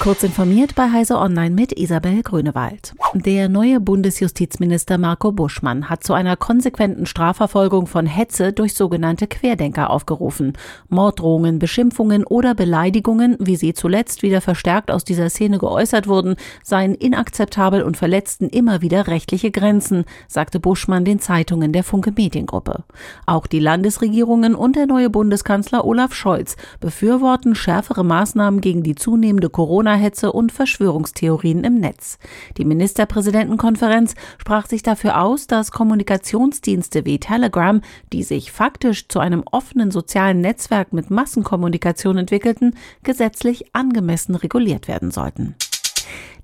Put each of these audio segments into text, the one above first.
Kurz informiert bei Heise Online mit Isabel Grünewald. Der neue Bundesjustizminister Marco Buschmann hat zu einer konsequenten Strafverfolgung von Hetze durch sogenannte Querdenker aufgerufen. Morddrohungen, Beschimpfungen oder Beleidigungen, wie sie zuletzt wieder verstärkt aus dieser Szene geäußert wurden, seien inakzeptabel und verletzten immer wieder rechtliche Grenzen, sagte Buschmann den Zeitungen der Funke Mediengruppe. Auch die Landesregierungen und der neue Bundeskanzler Olaf Scholz befürworten schärfere Maßnahmen gegen die zunehmende Corona Corona-Hetze und Verschwörungstheorien im Netz. Die Ministerpräsidentenkonferenz sprach sich dafür aus, dass Kommunikationsdienste wie Telegram, die sich faktisch zu einem offenen sozialen Netzwerk mit Massenkommunikation entwickelten, gesetzlich angemessen reguliert werden sollten.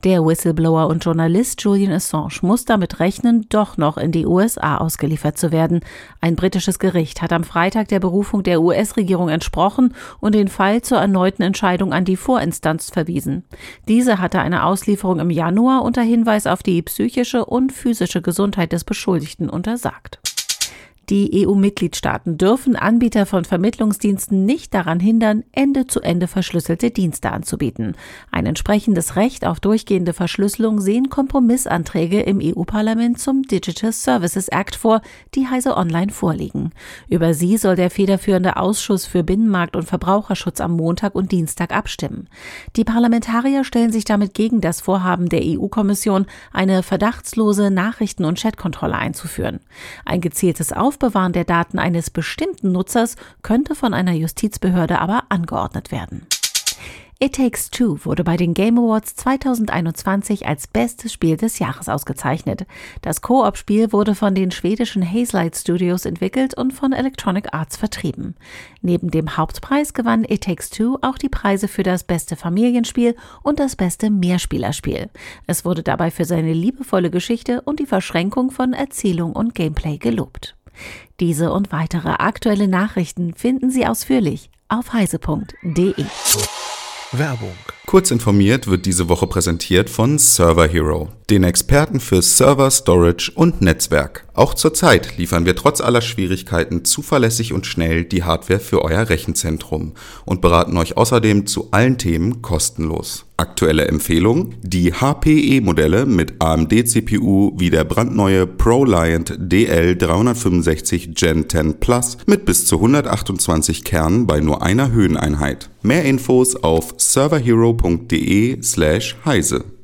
Der Whistleblower und Journalist Julian Assange muss damit rechnen, doch noch in die USA ausgeliefert zu werden. Ein britisches Gericht hat am Freitag der Berufung der US-Regierung entsprochen und den Fall zur erneuten Entscheidung an die Vorinstanz verwiesen. Diese hatte eine Auslieferung im Januar unter Hinweis auf die psychische und physische Gesundheit des Beschuldigten untersagt. Die EU-Mitgliedstaaten dürfen Anbieter von Vermittlungsdiensten nicht daran hindern, Ende-zu-Ende verschlüsselte Dienste anzubieten. Ein entsprechendes Recht auf durchgehende Verschlüsselung sehen Kompromissanträge im EU-Parlament zum Digital Services Act vor, die Heise Online vorliegen. Über sie soll der federführende Ausschuss für Binnenmarkt und Verbraucherschutz am Montag und Dienstag abstimmen. Die Parlamentarier stellen sich damit gegen das Vorhaben der EU-Kommission, eine verdachtslose Nachrichten- und Chatkontrolle einzuführen. Ein gezieltes Auf Aufbewahren der Daten eines bestimmten Nutzers könnte von einer Justizbehörde aber angeordnet werden. It Takes Two wurde bei den Game Awards 2021 als bestes Spiel des Jahres ausgezeichnet. Das Koop-Spiel wurde von den schwedischen Hazelight Studios entwickelt und von Electronic Arts vertrieben. Neben dem Hauptpreis gewann It Takes Two auch die Preise für das beste Familienspiel und das beste Mehrspielerspiel. Es wurde dabei für seine liebevolle Geschichte und die Verschränkung von Erzählung und Gameplay gelobt. Diese und weitere aktuelle Nachrichten finden Sie ausführlich auf heise.de. Werbung. Kurz informiert wird diese Woche präsentiert von Server Hero, den Experten für Server, Storage und Netzwerk. Auch zurzeit liefern wir trotz aller Schwierigkeiten zuverlässig und schnell die Hardware für euer Rechenzentrum und beraten euch außerdem zu allen Themen kostenlos. Aktuelle Empfehlung: Die HPE-Modelle mit AMD-CPU wie der brandneue ProLiant DL365 Gen 10 Plus mit bis zu 128 Kernen bei nur einer Höheneinheit. Mehr Infos auf serverhero.de/heise.